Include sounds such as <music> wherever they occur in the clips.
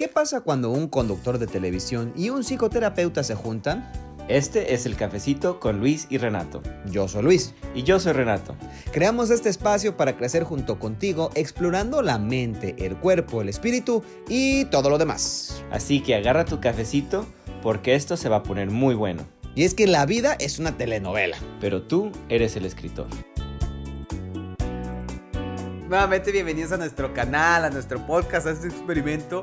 ¿Qué pasa cuando un conductor de televisión y un psicoterapeuta se juntan? Este es el cafecito con Luis y Renato. Yo soy Luis. Y yo soy Renato. Creamos este espacio para crecer junto contigo, explorando la mente, el cuerpo, el espíritu y todo lo demás. Así que agarra tu cafecito porque esto se va a poner muy bueno. Y es que la vida es una telenovela. Pero tú eres el escritor. Nuevamente bienvenidos a nuestro canal, a nuestro podcast, a este experimento.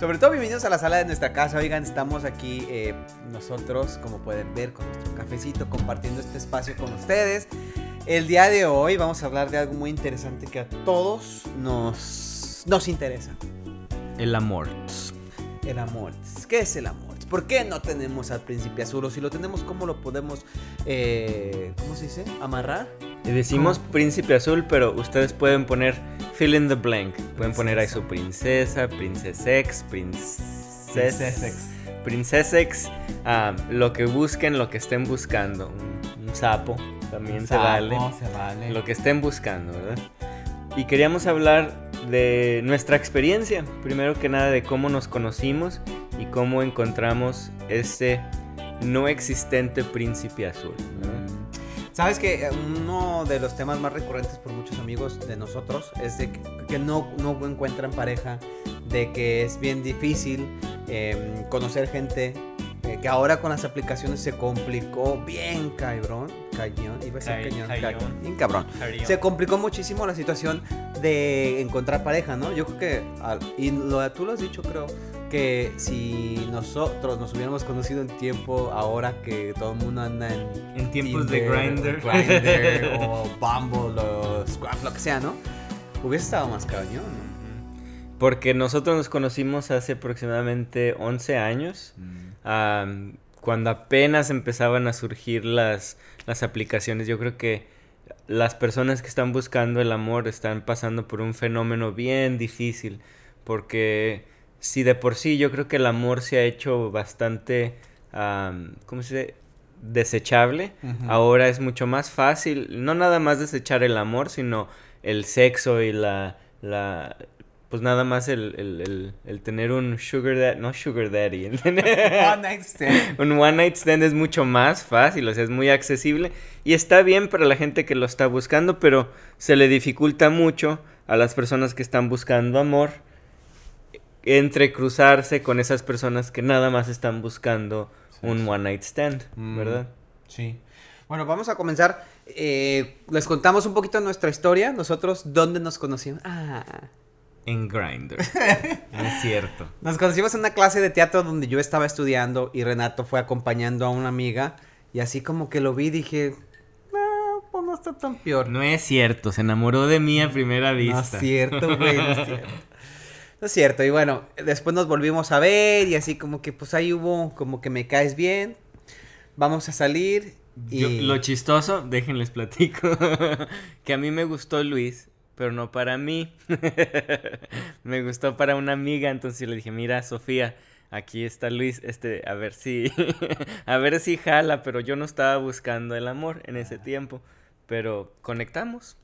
Sobre todo bienvenidos a la sala de nuestra casa. Oigan, estamos aquí eh, nosotros, como pueden ver, con nuestro cafecito, compartiendo este espacio con ustedes. El día de hoy vamos a hablar de algo muy interesante que a todos nos, nos interesa. El amor. El amor. ¿Qué es el amor? ¿Por qué no tenemos al príncipe azul? O si lo tenemos, ¿cómo lo podemos, eh, ¿cómo se dice? ¿Amarrar? Y decimos príncipe azul, pero ustedes pueden poner fill in the blank. Pueden poner ahí su princesa, princesex, princesex, princesex, ah, lo que busquen, lo que estén buscando. Un, sapo también se, vale. se vale. Lo que estén buscando, ¿verdad? Y queríamos hablar de nuestra experiencia, primero que nada de cómo nos conocimos y cómo encontramos ese no existente príncipe azul. Sabes que eh, uno de los temas más recurrentes por muchos amigos de nosotros es de que, no, no encuentran pareja, de que es bien difícil em, conocer gente, eh, que ahora con las aplicaciones se complicó bien cabrón, cañón, iba a ser cañón, cañón, bien cabrón. Se complicó muchísimo la situación de encontrar pareja, ¿no? Yo creo que, y lo, tú lo has dicho creo, que si nosotros nos hubiéramos conocido en tiempo, ahora que todo el mundo anda en, en tiempos de Grindr <laughs> o Bumble o Scrap, lo que sea, ¿no? Hubiese estado más cañón, ¿no? Porque nosotros nos conocimos hace aproximadamente 11 años, mm. cuando apenas empezaban a surgir las, las aplicaciones. Yo creo que las personas que están buscando el amor están pasando por un fenómeno bien difícil, porque si de por sí yo creo que el amor se ha hecho bastante, ¿cómo se dice? Desechable. Ahora es mucho más fácil, no nada más desechar el amor, sino el sexo y la, la pues nada más el, tener un sugar daddy, no sugar daddy, <laughs> <laughs> one night stand. un one night stand es mucho más fácil, o sea, es muy accesible y está bien para la gente que lo está buscando, pero se le dificulta mucho a las personas que están buscando amor entrecruzarse con esas personas que nada más están buscando un one night stand, mm, ¿verdad? Sí. Bueno, vamos a comenzar. Eh, les contamos un poquito nuestra historia. Nosotros, ¿dónde nos conocimos? Ah. En Grindr. <laughs> es cierto. Nos conocimos en una clase de teatro donde yo estaba estudiando y Renato fue acompañando a una amiga. Y así como que lo vi, dije, no, pues no está tan peor. No es cierto, se enamoró de mí a primera vista. No es cierto, güey, no es <laughs> cierto. No es cierto, y bueno, después nos volvimos a ver y así como que pues ahí hubo como que me caes bien, vamos a salir. Y... lo chistoso, <laughs> déjenles platico, <laughs> que a mí me gustó Luis, pero no para mí. <laughs> me gustó para una amiga, entonces le dije, mira, Sofía, aquí está Luis, este, a ver si, a ver si jala, pero yo no estaba buscando el amor en ese tiempo, pero conectamos.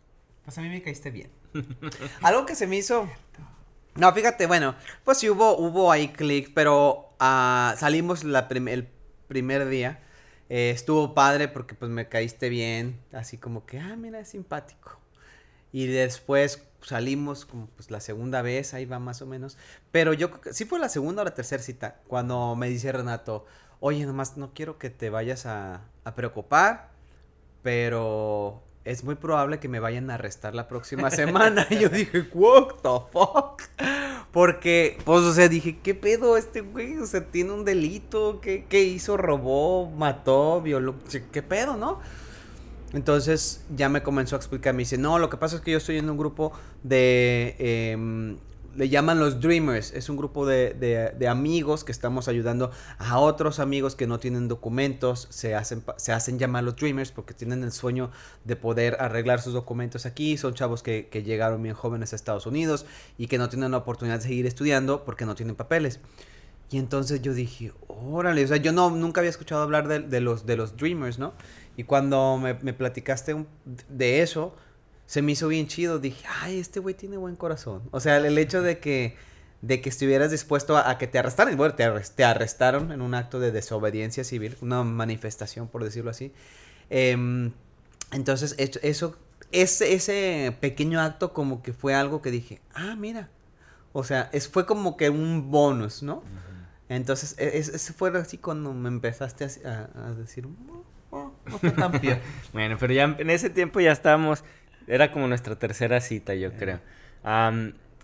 Pues a mí me caíste bien. Algo que se me hizo no, fíjate, bueno, pues sí hubo, hubo ahí clic, pero uh, salimos el primer día. Eh, estuvo padre porque pues me caíste bien, así como que, ah, mira, es simpático. Y después salimos como pues la segunda vez, ahí va más o menos. Pero yo sí fue la segunda o la tercera cita, cuando me dice Renato, oye, nomás no quiero que te vayas a preocupar, pero es muy probable que me vayan a arrestar la próxima semana. y yo dije, what the fuck? Porque, pues, o sea, dije, ¿qué pedo este güey? O sea, tiene un delito. ¿Qué, qué hizo? ¿Robó? ¿Mató? ¿Violó? ¿Qué pedo, no? Entonces ya me comenzó a explicar. Me dice, no, lo que pasa es que yo estoy en un grupo de eh, le llaman los Dreamers. Es un grupo de, amigos que estamos ayudando a otros amigos que no tienen documentos. Se hacen, se hacen llamar los Dreamers porque tienen el sueño de poder arreglar sus documentos aquí. Son chavos que, llegaron bien jóvenes a Estados Unidos y que no tienen la oportunidad de seguir estudiando porque no tienen papeles. Y entonces yo dije, órale, o sea, yo no, nunca había escuchado hablar de, los, de los Dreamers, ¿no? Y cuando me, me platicaste de eso, se me hizo bien chido. Dije, ay, este güey tiene buen corazón. O sea, el hecho de que, de que estuvieras dispuesto a, que te arrestaran. Bueno, te, te, arrestaron en un acto de desobediencia civil, una manifestación, por decirlo así. Em, entonces, eso, ese, ese pequeño acto como que fue algo que dije, ah, mira. O sea, es, fue como que un bonus, ¿no? Entonces, e, ese fue así cuando me empezaste a, decir, oh, oh, no tan <laughs> bueno, pero ya en ese tiempo ya estábamos, era como nuestra tercera cita, yo creo.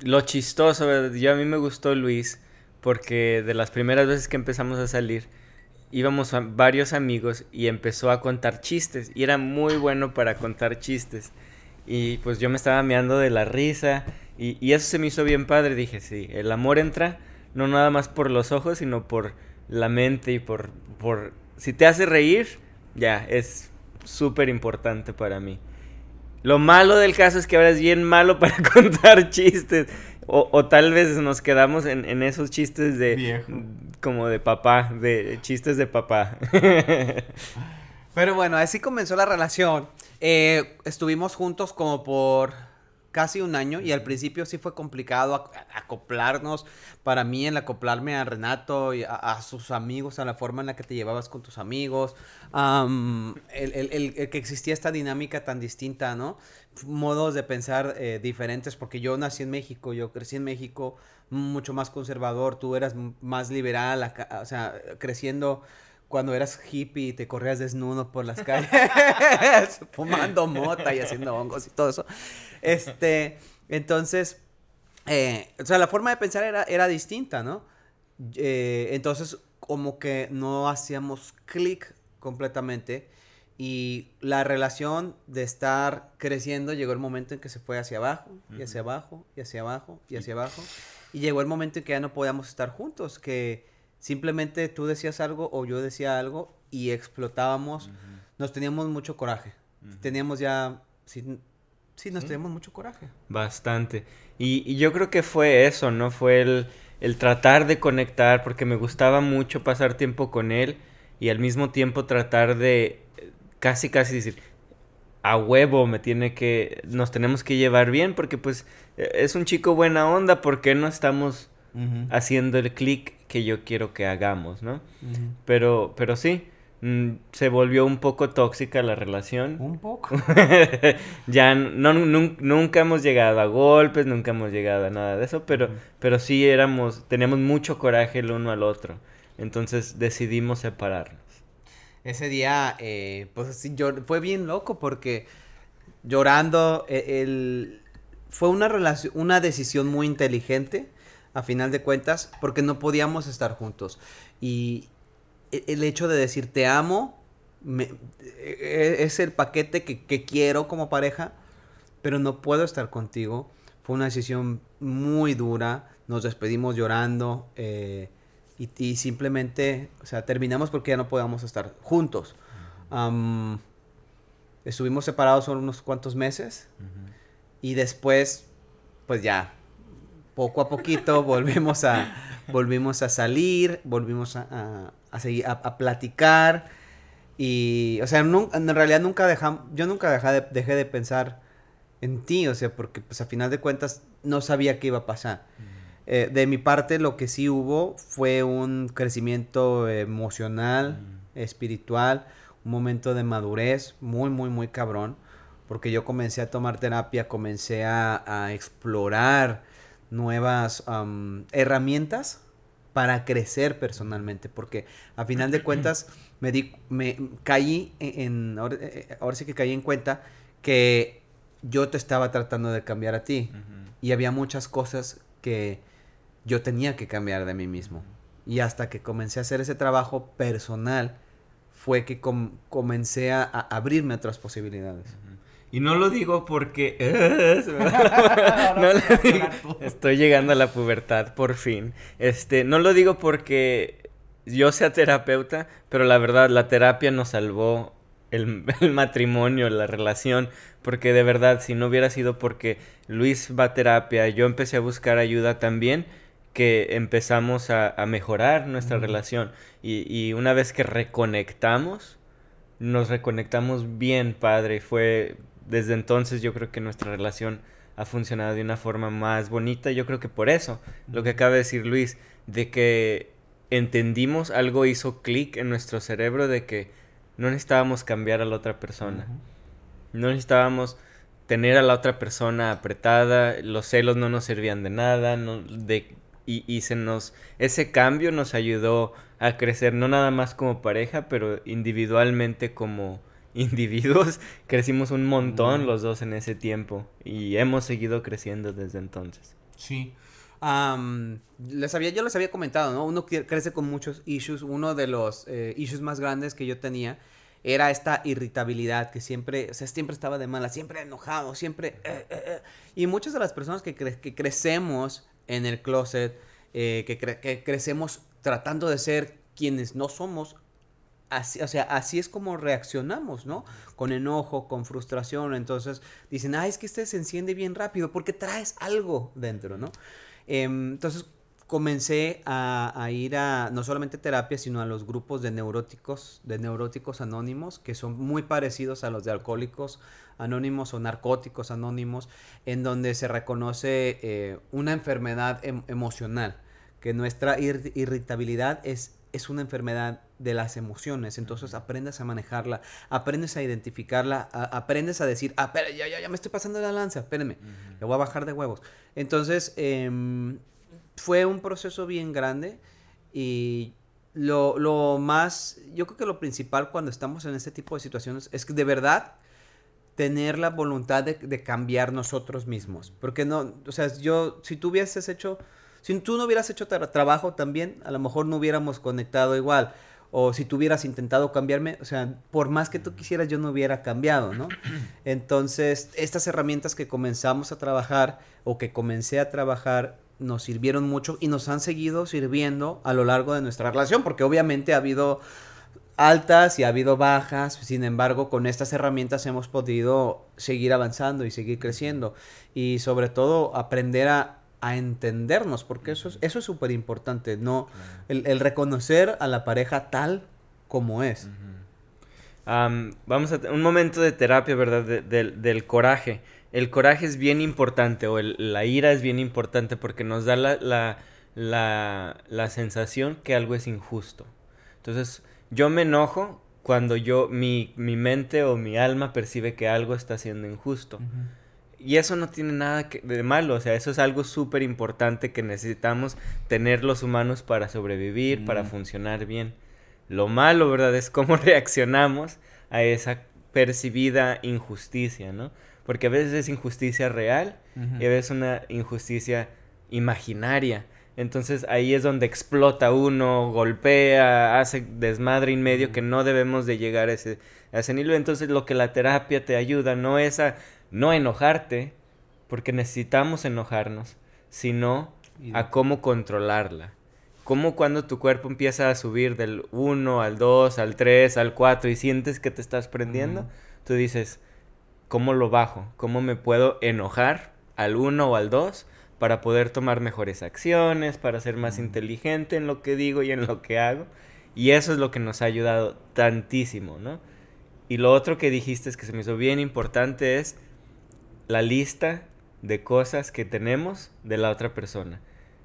lo chistoso, yo a mí me gustó Luis, porque de las primeras veces que empezamos a salir, íbamos a varios amigos y empezó a contar chistes, y era muy bueno para contar chistes. Y pues yo me estaba meando de la risa, y, y eso se me hizo bien padre, dije, sí, el amor entra no nada más por los ojos, sino por la mente y por, por... Si te hace reír, ya, es súper importante para mí. Lo malo del caso es que ahora es bien malo para <laughs> contar chistes. O, tal vez nos quedamos en, esos chistes de... Como de papá, de chistes de papá. <laughs> Pero bueno, así comenzó la relación. Eh, estuvimos juntos como por casi un año y al principio sí fue complicado acoplarnos. Para mí, el acoplarme a Renato y a, sus amigos, a la forma en la que te llevabas con tus amigos, el, que existía esta dinámica tan distinta, ¿no? Modos de pensar eh, diferentes, porque yo nací en México, yo crecí en México, mucho más conservador, tú eras más liberal, o sea, creciendo cuando eras hippie y te corrías desnudo por las calles, <laughs> fumando mota y haciendo hongos y todo eso. Este, entonces, eh, o sea, la forma de pensar era, era distinta, ¿no? Eh, entonces, como que no hacíamos clic completamente y la relación de estar creciendo llegó el momento en que se fue hacia abajo y hacia abajo y hacia abajo y hacia abajo y llegó el momento en que ya no podíamos estar juntos, que Simplemente tú decías algo o yo decía algo y explotábamos. Nos teníamos mucho coraje. Teníamos ya... Sí, sí nos teníamos mucho coraje. Bastante. Y, yo creo que fue eso, ¿no? Fue el, el tratar de conectar porque me gustaba mucho pasar tiempo con él y al mismo tiempo tratar de casi, casi decir, a huevo me tiene que, nos tenemos que llevar bien porque pues e, es un chico buena onda, ¿por qué no estamos haciendo el clic que yo quiero que hagamos, ¿no? Pero, pero sí, mm, se volvió un poco tóxica la relación. Un poco. <laughs> ya no, nunca hemos llegado a golpes, nunca hemos llegado a nada de eso, pero, pero sí éramos, teníamos mucho coraje el uno al otro. Entonces decidimos separarnos. Ese día, eh, pues sí, yo, fue bien loco porque llorando, e, el, fue una, relación, una decisión muy inteligente a final de cuentas, porque no podíamos estar juntos. Y e, el hecho de decir te amo e, e, es el paquete que, quiero como pareja, pero no puedo estar contigo. Fue una decisión muy dura, nos despedimos llorando eh, y, simplemente, o sea, terminamos porque ya no podíamos estar juntos. estuvimos separados solo unos cuantos meses y después, pues ya, poco a poquito volvimos a, volvimos a salir, volvimos a, a, seguir, a, platicar. Y, o sea, en realidad nunca dejamos, yo nunca dejé de, dejé de pensar en ti, o sea, porque pues a final de cuentas no sabía qué iba a pasar. Eh, de mi parte lo que sí hubo fue un crecimiento emocional, espiritual, un momento de madurez muy, muy, muy cabrón, porque yo comencé a tomar terapia, comencé a, a explorar nuevas herramientas para crecer personalmente, porque a final de cuentas <clears throat> me di, me caí en, ahora, eh, ahora, sí que caí en cuenta que yo te estaba tratando de cambiar a ti y había muchas cosas que yo tenía que cambiar de mí mismo. Y hasta que comencé a hacer ese trabajo personal fue que comencé a, abrirme a otras posibilidades. Y no lo digo porque... estoy llegando a la pubertad, por fin. Este, no lo digo porque yo sea terapeuta, pero la verdad, la terapia nos salvó <laughs> el, matrimonio, la relación, porque de verdad, si no hubiera sido porque Luis va a terapia, yo empecé a buscar ayuda también, que empezamos a, mejorar nuestra relación. Y, y, una vez que reconectamos, nos reconectamos bien, padre. Fue desde entonces yo creo que nuestra relación ha funcionado de una forma más bonita. Yo creo que por eso, lo que acaba de decir Luis, de que entendimos, algo hizo clic en nuestro cerebro de que no necesitábamos cambiar a la otra persona. No necesitábamos tener a la otra persona apretada, los celos no nos servían de nada, no, de, y, y se nos, ese cambio nos ayudó a crecer, no nada más como pareja, pero individualmente como individuos. <laughs> Crecimos un montón los dos en ese tiempo y hemos seguido creciendo desde entonces. Sí. les había, yo les había comentado, ¿no? Uno crece con muchos issues. Uno de los eh, issues más grandes que yo tenía era esta irritabilidad que siempre, o sea, siempre estaba de mala, siempre enojado, siempre... Eh, eh, y muchas de las personas que, que crecemos en el closet, que, que crecemos tratando de ser quienes no somos, Así, o sea, así es como reaccionamos, ¿no? Con enojo, con frustración. Entonces dicen, ah, es que este se enciende bien rápido porque traes algo dentro, ¿no? Em, entonces comencé a, ir a no solamente terapia, sino a los grupos de neuróticos, de neuróticos anónimos, que son muy parecidos a los de alcohólicos anónimos o narcóticos anónimos, en donde se reconoce eh, una enfermedad em, emocional, que nuestra irritabilidad es es una enfermedad de las emociones, entonces aprendes a manejarla, aprendes a identificarla, aprendes a decir, ah, pero ya, ya, ya me estoy pasando la lanza, espérenme, le voy a bajar de huevos. Entonces, em, fue un proceso bien grande y lo, lo, más, yo creo que lo principal cuando estamos en este tipo de situaciones es que de verdad tener la voluntad de, de cambiar nosotros mismos, porque no, o sea, yo, si tú hubieses hecho si tú no hubieras hecho trabajo también, a lo mejor no hubiéramos conectado igual. O si tú hubieras intentado cambiarme, o sea, por más que tú quisieras, yo no hubiera cambiado, ¿no? <clears throat> Entonces, estas herramientas que comenzamos a trabajar o que comencé a trabajar nos sirvieron mucho y nos han seguido sirviendo a lo largo de nuestra relación, porque obviamente ha habido altas y ha habido bajas, sin embargo, con estas herramientas hemos podido seguir avanzando y seguir creciendo y sobre todo aprender a a entendernos, porque eso es eso es súper importante, no el, reconocer a la pareja tal como es. vamos a un momento de terapia, ¿verdad? del coraje. El coraje es bien importante, o la ira es bien importante porque nos da la, la, la, la, sensación que algo es injusto. Entonces, yo me enojo cuando yo, mi, mi mente o mi alma percibe que algo está siendo injusto. Y eso no tiene nada de malo, o sea, eso es algo súper importante que necesitamos tener los humanos para sobrevivir, para funcionar bien. Lo malo, ¿verdad? Es cómo <laughs> reaccionamos a esa percibida injusticia, ¿no? Porque a veces es injusticia real y a veces una injusticia imaginaria. Entonces ahí es donde explota uno, golpea, hace desmadre en medio que no debemos de llegar a ese, a ese nivel. Entonces lo que la terapia te ayuda no es a no enojarte, porque necesitamos enojarnos, sino a cómo controlarla. Cómo cuando tu cuerpo empieza a subir del 1 al 2, al 3, al 4 y sientes que te estás prendiendo, tú dices, ¿cómo lo bajo? ¿Cómo me puedo enojar al 1 o al 2 para poder tomar mejores acciones, para ser más inteligente en lo que digo y en lo que hago? Y eso es lo que nos ha ayudado tantísimo, ¿no? Y lo otro que dijiste es que se me hizo bien importante es la lista de cosas que tenemos de la otra persona.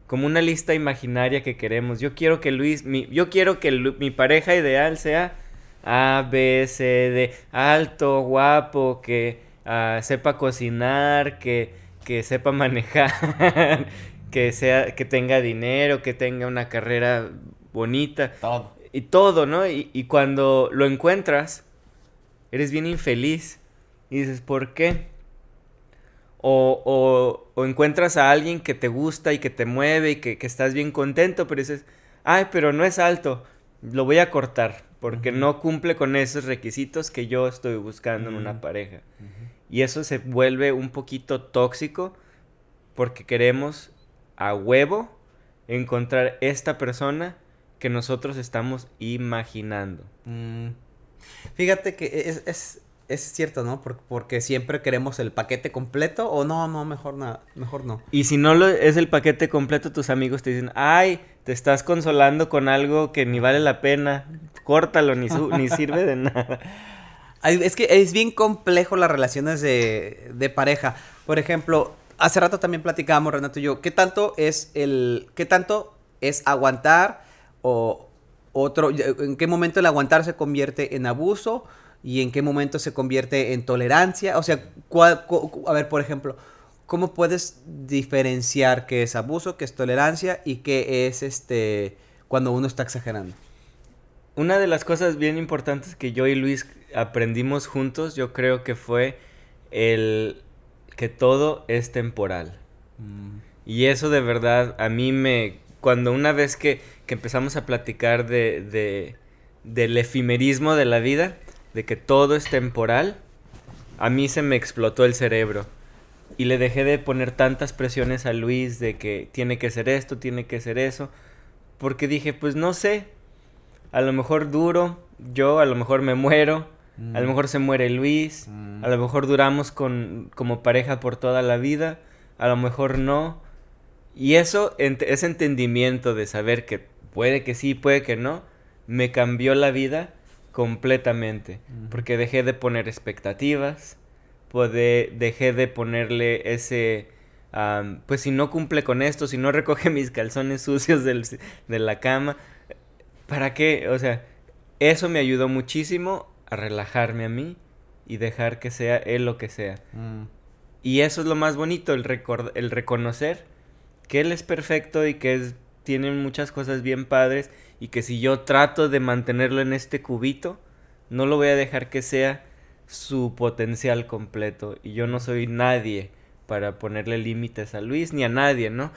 Como una lista imaginaria que queremos. Yo quiero que Luis, mi, yo quiero que mi pareja ideal sea A, B, C, D, alto, guapo, que ah, sepa cocinar, que, que sepa <laughs> manejar, que sea, que tenga dinero, que tenga una carrera bonita. Todo. Y todo, ¿no? Y, y cuando lo encuentras, eres bien infeliz. Y dices, ¿por qué? O, o, encuentras a alguien que te gusta y que te mueve y que, estás bien contento, pero dices, ay, pero no es alto, lo voy a cortar porque no cumple con esos requisitos que yo estoy buscando en una pareja. Y eso se vuelve un poquito tóxico porque queremos a huevo encontrar esta persona que nosotros estamos imaginando. Mm. Fíjate que es, es cierto, ¿no? Porque, siempre queremos el paquete completo o no, no, mejor nada, mejor no. Y si no lo, es el paquete completo, tus amigos te dicen, ay, te estás consolando con algo que ni vale la pena, córtalo, ni, ni <laughs> sirve de nada. Es que es bien complejo las relaciones de, de pareja. Por ejemplo, hace rato también platicábamos, Renato y yo, ¿qué tanto es el, qué tanto es aguantar o otro, en qué momento el aguantar se convierte en abuso y en qué momento se convierte en tolerancia? O sea, a ver, por ejemplo, ¿cómo puedes diferenciar qué es abuso, qué es tolerancia y qué es este cuando uno está exagerando? Una de las cosas bien importantes que yo y Luis aprendimos juntos, yo creo que fue el que todo es temporal. Mm. Y eso de verdad a mí me... Cuando una vez que, que empezamos a platicar de, de, del efimerismo de la vida, de que todo es temporal, a mí se me explotó el cerebro. Y le dejé de poner tantas presiones a Luis de que tiene que ser esto, tiene que ser eso. Porque dije, pues no sé. A lo mejor duro, yo a lo mejor me muero, a lo mm. mejor se muere Luis, a lo mm. mejor duramos con, como pareja por toda la vida, a lo mejor no. Y eso, ese entendimiento de saber que puede que sí, puede que no, me cambió la vida completamente. Porque dejé de poner expectativas, dejé de ponerle ese... pues si no cumple con esto, si no recoge mis calzones sucios de la cama, ¿para qué? O sea, eso me ayudó muchísimo a relajarme a mí y dejar que sea él lo que sea. Mm. Y eso es lo más bonito, el, el reconocer que él es perfecto y que es, tiene muchas cosas bien padres y que si yo trato de mantenerlo en este cubito, no lo voy a dejar que sea su potencial completo y yo no soy nadie para ponerle límites a Luis ni a nadie, ¿no?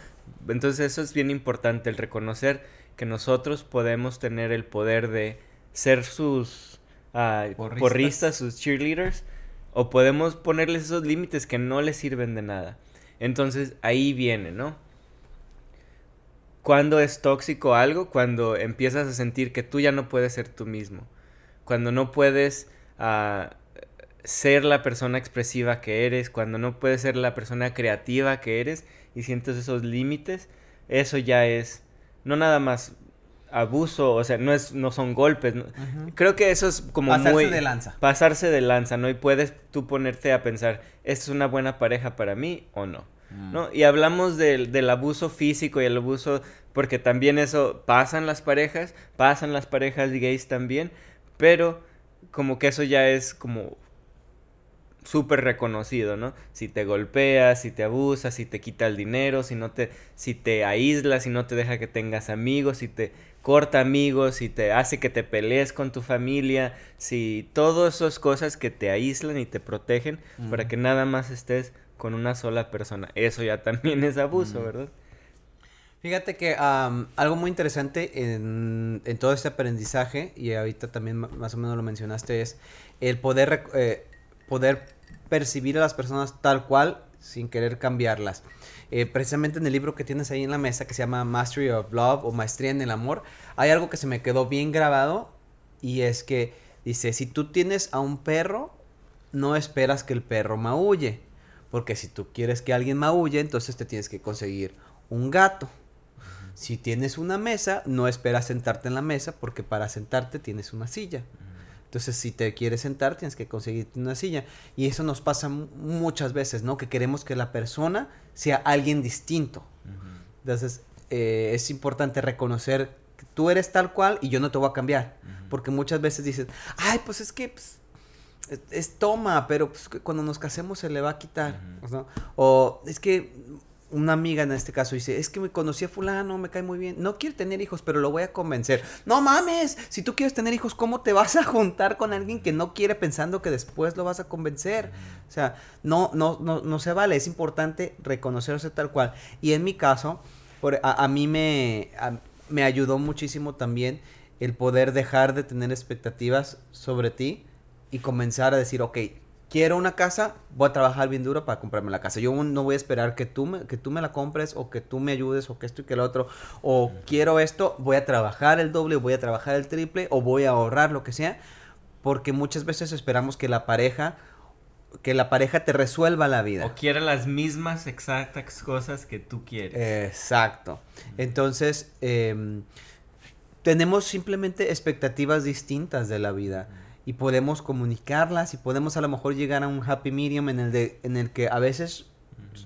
Entonces eso es bien importante, el reconocer que nosotros podemos tener el poder de ser sus uh, porristas. sus cheerleaders, o podemos ponerles esos límites que no les sirven de nada. Entonces ahí viene, ¿no? Cuando es tóxico algo, cuando empiezas a sentir que tú ya no puedes ser tú mismo, cuando no puedes uh, ser la persona expresiva que eres, cuando no puedes ser la persona creativa que eres y sientes esos límites, eso ya es no nada más abuso, o sea, no es no son golpes. Creo que eso es como pasarse de lanza. Pasarse de lanza, ¿no? Y puedes tú ponerte a pensar, ¿esta es una buena pareja para mí o no? Mm. ¿No? Y hablamos del, del abuso físico y el abuso porque también eso pasa en las parejas, pasan las parejas gays también, pero como que eso ya es como súper reconocido, ¿no? Si te golpeas, si te abusas, si te quita el dinero, si no te, si te aísla, si no te deja que tengas amigos, si te corta amigos, si te hace que te pelees con tu familia, si todas esas cosas que te aíslan y te protegen para que nada más estés con una sola persona. Eso ya también es abuso, ¿verdad? Fíjate que algo muy interesante en, en, todo este aprendizaje, y ahorita también más o menos lo mencionaste, es el poder, eh, poder percibir a las personas tal cual sin querer cambiarlas. Eh, precisamente en el libro que tienes ahí en la mesa que se llama Mastery of Love o Maestría en el Amor, hay algo que se me quedó bien grabado y es que dice, si tú tienes a un perro, no esperas que el perro maulle, porque si tú quieres que alguien maulle, entonces te tienes que conseguir un gato. Si tienes una mesa, no esperas sentarte en la mesa porque para sentarte tienes una silla. Entonces, si te quieres sentar, tienes que conseguirte una silla. Y eso nos pasa muchas veces, ¿no? Que queremos que la persona sea alguien distinto. Entonces, eh, es importante reconocer que tú eres tal cual y yo no te voy a cambiar. Porque muchas veces dices, ay, pues es que pues, es, toma, pero pues, cuando nos casemos se le va a quitar. O es que una amiga en este caso dice, es que me conocí a fulano, me cae muy bien, no quiere tener hijos, pero lo voy a convencer. No mames, si tú quieres tener hijos, ¿cómo te vas a juntar con alguien que no quiere pensando que después lo vas a convencer? O sea, no, no, no, no se vale, es importante reconocerse tal cual. Y en mi caso, por, a, mí me, me ayudó muchísimo también el poder dejar de tener expectativas sobre ti y comenzar a decir, ok, quiero una casa, voy a trabajar bien duro para comprarme la casa. Yo no voy a esperar que tú me, que tú me la compres o que tú me ayudes o que esto y que lo otro. O quiero esto, voy a trabajar el doble, voy a trabajar el triple o voy a ahorrar lo que sea. Porque muchas veces esperamos que la pareja que la pareja te resuelva la vida. O quiera las mismas exactas cosas que tú quieres. Exacto. Entonces, em, tenemos simplemente expectativas distintas de la vida y podemos comunicarlas y podemos a lo mejor llegar a un happy medium en el, de, en el que a veces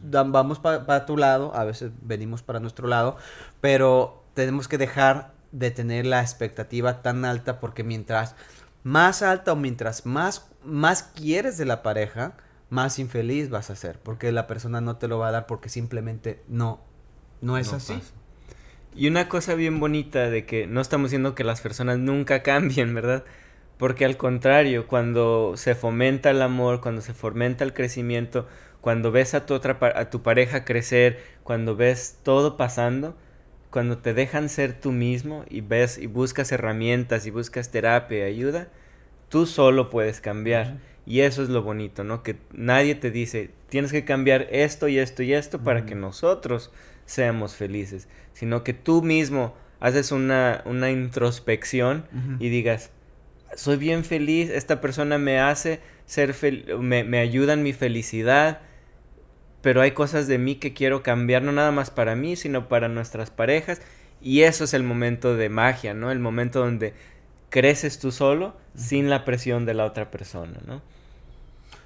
vamos para tu lado, a veces venimos para nuestro lado, pero tenemos que dejar de tener la expectativa tan alta porque mientras más alta o mientras más, más quieres de la pareja, más infeliz vas a ser, porque la persona no te lo va a dar porque simplemente no, no es así. Y una cosa bien bonita de que no estamos diciendo que las personas nunca cambien, ¿verdad? Porque al contrario, cuando se fomenta el amor, cuando se fomenta el crecimiento, cuando ves a tu, otra, a tu pareja crecer, cuando ves todo pasando, cuando te dejan ser tú mismo y ves y buscas herramientas y buscas terapia y ayuda, tú solo puedes cambiar. Y eso es lo bonito, ¿no? Que nadie te dice, tienes que cambiar esto y esto y esto para que nosotros seamos felices, sino que tú mismo haces una, una introspección y digas, soy bien feliz, esta persona me hace ser feliz, me, me ayuda en mi felicidad, pero hay cosas de mí que quiero cambiar, no nada más para mí, sino para nuestras parejas. Y eso es el momento de magia, ¿no? El momento donde creces tú solo sin la presión de la otra persona, ¿no?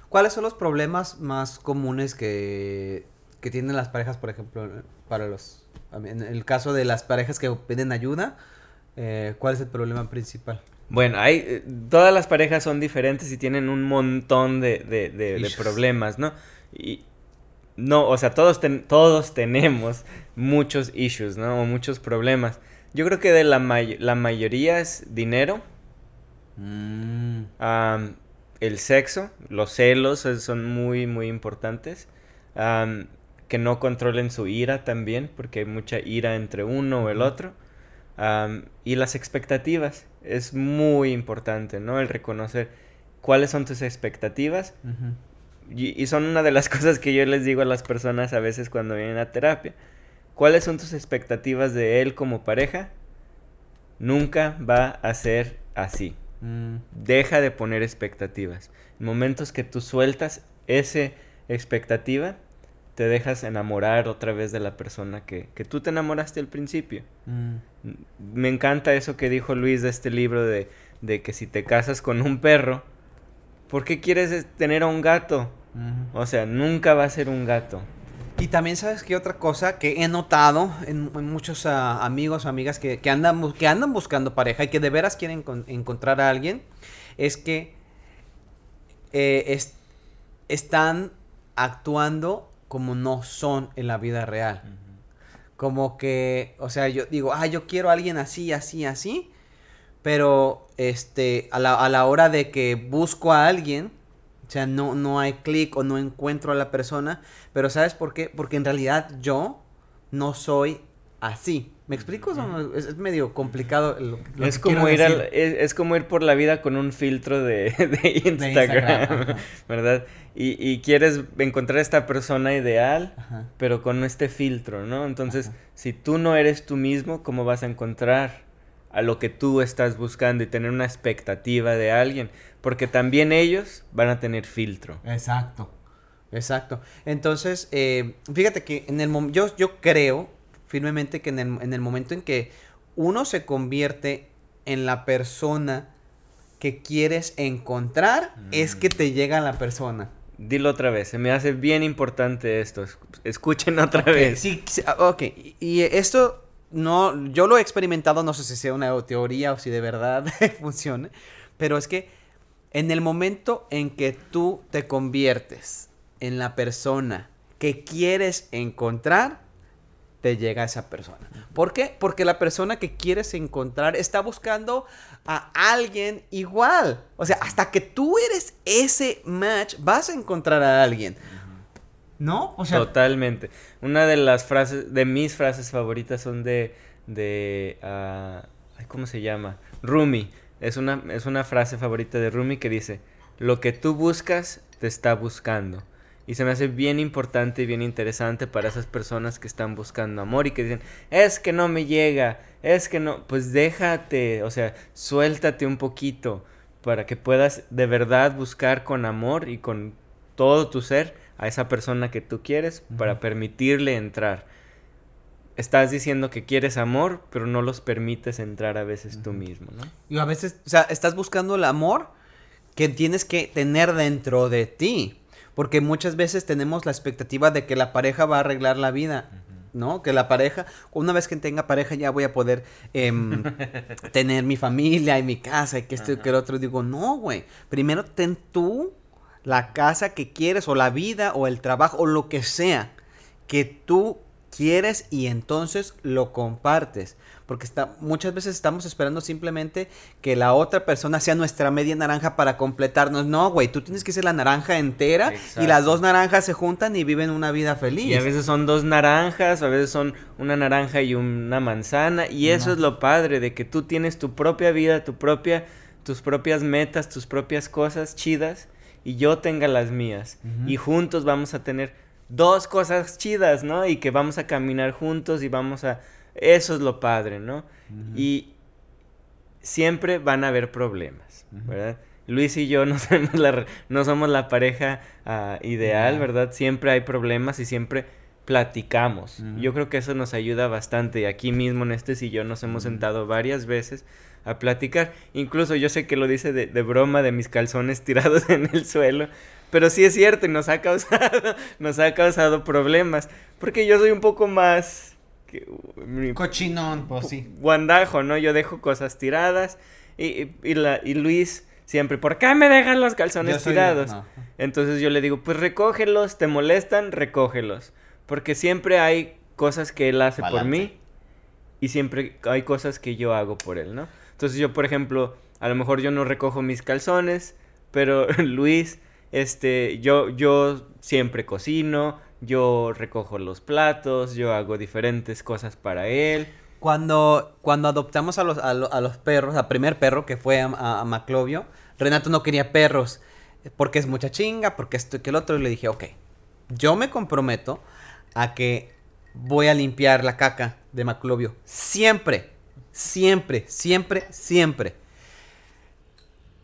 ¿Cuáles son los problemas más comunes que, que tienen las parejas, por ejemplo, para los... En el caso de las parejas que piden ayuda, eh, ¿cuál es el problema principal? Bueno, hay, eh, todas las parejas son diferentes y tienen un montón de, de, de problemas, ¿no? Y, no, o sea, todos, todos tenemos muchos issues, ¿no? O muchos problemas. Yo creo que de la, la mayoría es dinero. Mm. el sexo, los celos son muy, muy importantes. que no controlen su ira también, porque hay mucha ira entre uno o el otro. Y las expectativas, es muy importante, ¿no? El reconocer cuáles son tus expectativas. Y, son una de las <laughs> cosas que yo les digo a las personas a veces cuando vienen a terapia. ¿Cuáles son tus expectativas de él como pareja? Nunca va a ser así. Mm. Deja de poner expectativas. En momentos que tú sueltas esa expectativa, te dejas enamorar otra vez de la persona que, tú te enamoraste al principio. Mm. Me encanta eso que dijo Luis de este libro de, de que si te casas con un perro, ¿Por qué quieres tener a un gato? O sea, nunca va a ser un gato. Y también sabes que otra cosa que he notado en, muchos ah, amigos o amigas que, andan, que andan buscando pareja y que de veras quieren encontrar a alguien, es que eh, están actuando como no son en la vida real. Como que, o sea, yo digo, ah, yo quiero a alguien así, así, así, pero este, a la, a la hora de que busco a alguien, o sea, no, no hay clic o no encuentro a la persona, pero ¿sabes por qué? Porque en realidad yo no soy así. ¿Me explico? Es, medio complicado. es, como ir es, como ir por la vida con un filtro de, <laughs> Instagram, <laughs> ¿verdad? Y, quieres encontrar esta persona ideal, pero con este filtro, ¿no? Entonces, si tú no eres tú mismo, ¿cómo vas a encontrar a lo que tú estás buscando y tener una expectativa de alguien, porque también ellos van a tener filtro. Exacto, exacto. Entonces, eh, fíjate que en el yo, yo creo firmemente que en el, momento en que uno se convierte en la persona que quieres encontrar, es que te llega la persona. Dilo otra vez, se me hace bien importante esto. Escuchen otra vez. Sí, ok. Y esto no, yo lo he experimentado, no sé si sea una teoría o si de verdad <laughs> funciona, pero es que en el momento en que tú te conviertes en la persona que quieres encontrar, te llega esa persona. ¿Por qué? Porque la persona que quieres encontrar está buscando a alguien igual. O sea, hasta que tú eres ese match, vas a encontrar a alguien. ¿No? Totalmente. Una de las frases, de mis frases favoritas son de, de, uh, ¿cómo se llama? Rumi. Es una, es una frase favorita de Rumi que dice, lo que tú buscas te está buscando. Y se me hace bien importante y bien interesante para esas personas que están buscando amor y que dicen, es que no me llega, es que no, pues déjate, o sea, suéltate un poquito para que puedas de verdad buscar con amor y con todo tu ser a esa persona que tú quieres para permitirle entrar. Estás diciendo que quieres amor, pero no los permites entrar a veces tú mismo, ¿no? Y a veces, o sea, estás buscando el amor que tienes que tener dentro de ti. Porque muchas veces tenemos la expectativa de que la pareja va a arreglar la vida. ¿no? Que la pareja, una vez que tenga pareja ya voy a poder em, <laughs> tener mi familia y mi casa y que esto y que el otro. Digo, no, güey. Primero ten tú la casa que quieres o la vida o el trabajo o lo que sea que tú quieres y entonces lo compartes. Porque está, muchas veces estamos esperando simplemente que la otra persona sea nuestra media naranja para completarnos. No, güey, tú tienes que ser la naranja entera y las dos naranjas se juntan y viven una vida feliz. Y a veces son dos naranjas, a veces son una naranja y una manzana. Y eso es lo padre, de que tú tienes tu propia vida, tu propia, tus propias metas, tus propias cosas chidas y yo tenga las mías. Y juntos vamos a tener dos cosas chidas, ¿no? Y que vamos a caminar juntos y vamos a eso es lo padre, ¿no? Y siempre van a haber problemas, ¿verdad? Luis y yo <laughs> no somos la, no somos la pareja ah, ideal, ¿verdad? Siempre hay problemas y siempre platicamos. Yo creo que eso nos ayuda bastante. Y aquí mismo en este sillón nos hemos sentado varias veces a platicar. Incluso yo sé que lo dice de, de, broma de mis calzones <laughs> tirados en el suelo. Pero sí es cierto y nos ha causado, <laughs> nos ha causado problemas. Porque yo soy un poco más Cochinón, pues sí. Guandajo, ¿no? Yo dejo cosas tiradas y, y, la, y Luis siempre, ¿por qué me dejan los calzones tirados? Entonces yo le digo, pues recógelos, te molestan, recógelos. Porque siempre hay cosas que él hace por mí y siempre hay cosas que yo hago por él, ¿no? Entonces yo, por ejemplo, a lo mejor yo no recojo mis calzones, pero <laughs> Luis, este, yo, yo siempre cocino, yo recojo los platos, yo hago diferentes cosas para él. Cuando, cuando adoptamos a los, a, los perros, al primer perro que fue a, Maclovio, Renato no quería perros porque es mucha chinga, porque esto y que el otro. Y le dije, ok, yo me comprometo a que voy a limpiar la caca de Maclovio. Siempre, siempre, siempre, siempre.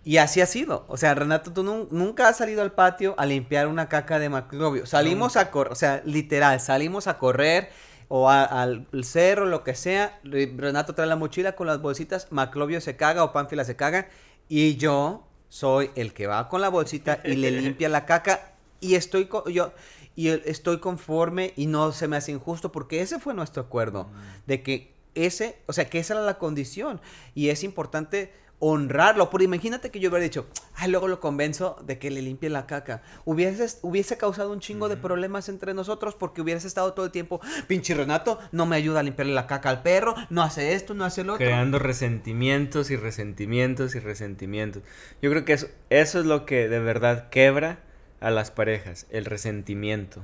Y así ha sido. O sea, Renato, tú nunca has salido al patio a limpiar una caca de Maclovio. Salimos a correr, o sea, literal, salimos a correr o al cerro, lo que sea. Renato trae la mochila con las bolsitas, Maclovio se caga o Pánfila se caga. Y yo soy el que va con la bolsita y le limpia la caca. Y estoy, yo, y estoy conforme y no se me hace injusto porque ese fue nuestro acuerdo. Mm. De que ese, o sea, que esa era la condición. Y es importante honrarlo. Porque imagínate que yo hubiera dicho, ay, luego lo convenzo de que le limpie la caca. Hubiese, hubiese causado un chingo de problemas entre nosotros porque hubieras estado todo el tiempo, pinche Renato, no me ayuda a limpiarle la caca al perro, no hace esto, no hace lo otro. Creando resentimientos y resentimientos y resentimientos. Yo creo que eso, eso es lo que de verdad quebra a las parejas, el resentimiento.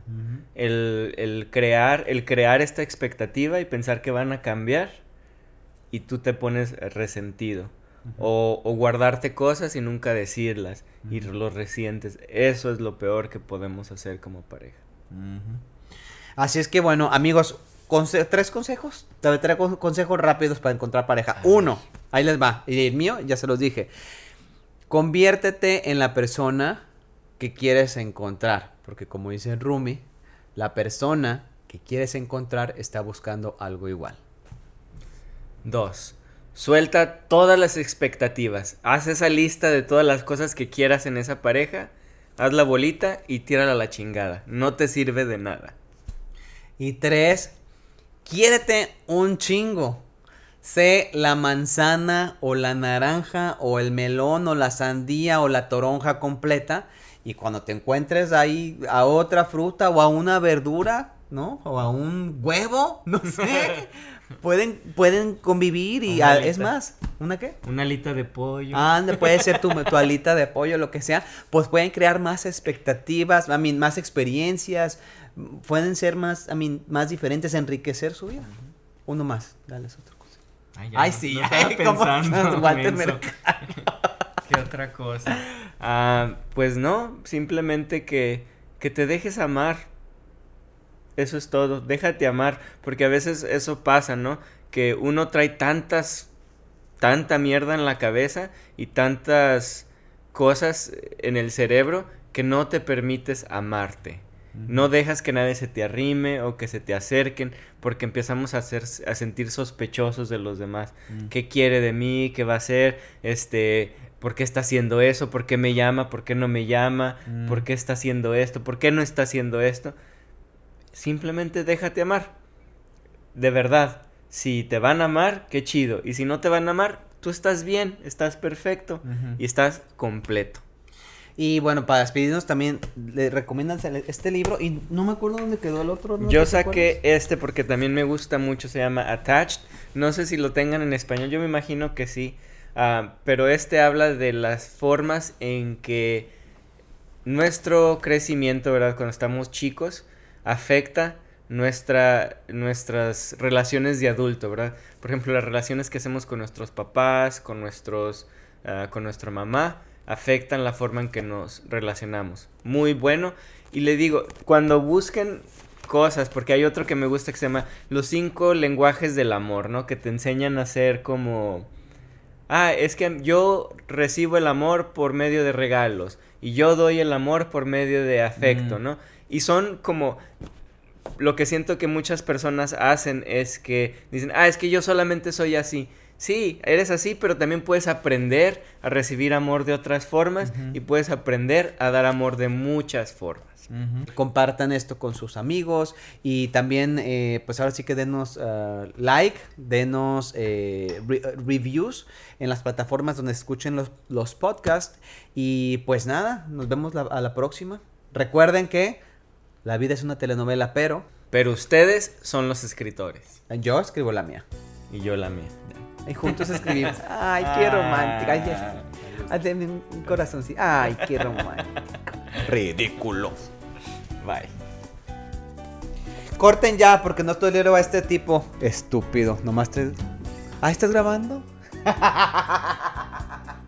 el, el, crear, el crear esta expectativa y pensar que van a cambiar y tú te pones resentido o, guardarte cosas y nunca decirlas y los recientes. Eso es lo peor que podemos hacer como pareja. Así es que bueno, amigos, tres consejos, tres consejos rápidos para encontrar pareja. Uno, ahí les va, y el mío ya se los dije. Conviértete en la persona que quieres encontrar, porque como dice Rumi, la persona que quieres encontrar está buscando algo igual. Dos, Suelta todas las expectativas. Haz esa lista de todas las cosas que quieras en esa pareja. Haz la bolita y tírala a la chingada. No te sirve de nada. Y tres, quiérete un chingo. Sé la manzana o la naranja o el melón o la sandía o la toronja completa. Y cuando te encuentres ahí a otra fruta o a una verdura, ¿no? O a un huevo, <laughs> no sé. <laughs> pueden, pueden convivir y es más, ¿una qué? Una alita de pollo. Anda, puede ser tu, <laughs> tu, alita de pollo, lo que sea. Pues pueden crear más expectativas, I más experiencias, pueden ser más, I más diferentes, enriquecer su vida. Uno más, dale otro cosa. Ay, sí, ay, pensando, Walter <laughs> ¿Qué otra cosa? Ah, pues no, simplemente que, que te dejes amar eso es todo, déjate amar, porque a veces eso pasa, ¿no? Que uno trae tantas, tanta mierda en la cabeza y tantas cosas en el cerebro que no te permites amarte. No dejas que nadie se te arrime o que se te acerquen porque empezamos a, hacer, a sentir sospechosos de los demás. ¿Qué quiere de mí? ¿Qué va a hacer? Este, ¿por qué está haciendo eso? ¿Por qué me llama? ¿Por qué no me llama? Mm. ¿Por qué está haciendo esto? ¿Por qué no está haciendo esto? Simplemente déjate amar. De verdad, si te van a amar, qué chido. Y si no te van a amar, tú estás bien, estás perfecto y estás completo. Y bueno, para despedirnos también le recomiendan este libro y no me acuerdo dónde quedó el otro. ¿no? Yo ¿Te saqué este porque también me gusta mucho, se llama Attached. No sé si lo tengan en español, yo me imagino que sí. Ah, pero este habla de las formas en que nuestro crecimiento, ¿verdad? Cuando estamos chicos, afecta nuestra, nuestras relaciones de adulto, ¿verdad? Por ejemplo, las relaciones que hacemos con nuestros papás, con nuestros, ah, con nuestra mamá, afectan la forma en que nos relacionamos. Muy bueno. Y le digo, cuando busquen cosas, porque hay otro que me gusta que se llama Los cinco lenguajes del amor, ¿no? Que te enseñan a ser como... Ah, es que yo recibo el amor por medio de regalos y yo doy el amor por medio de afecto, Mm. ¿no? Y son como lo que siento que muchas personas hacen es que dicen, ah, es que yo solamente soy así. Sí, eres así, pero también puedes aprender a recibir amor de otras formas y puedes aprender a dar amor de muchas formas. Compartan esto con sus amigos y también, eh, pues ahora sí que denos ah, like, denos eh, re- reviews en las plataformas donde escuchen los, los podcasts y pues nada, nos vemos la- a la próxima. Recuerden que la vida es una telenovela, pero Pero ustedes son los escritores yo escribo la mía. y yo la mía. Y juntos escribimos. Ay, qué romántica. Ay, ya- ay, deme un corazoncito. Ay, qué romántico. Ridículo. Bye. Corten ya, porque no tolero a este tipo. Estúpido. Nomás te. Ah, ¿estás grabando? <laughs>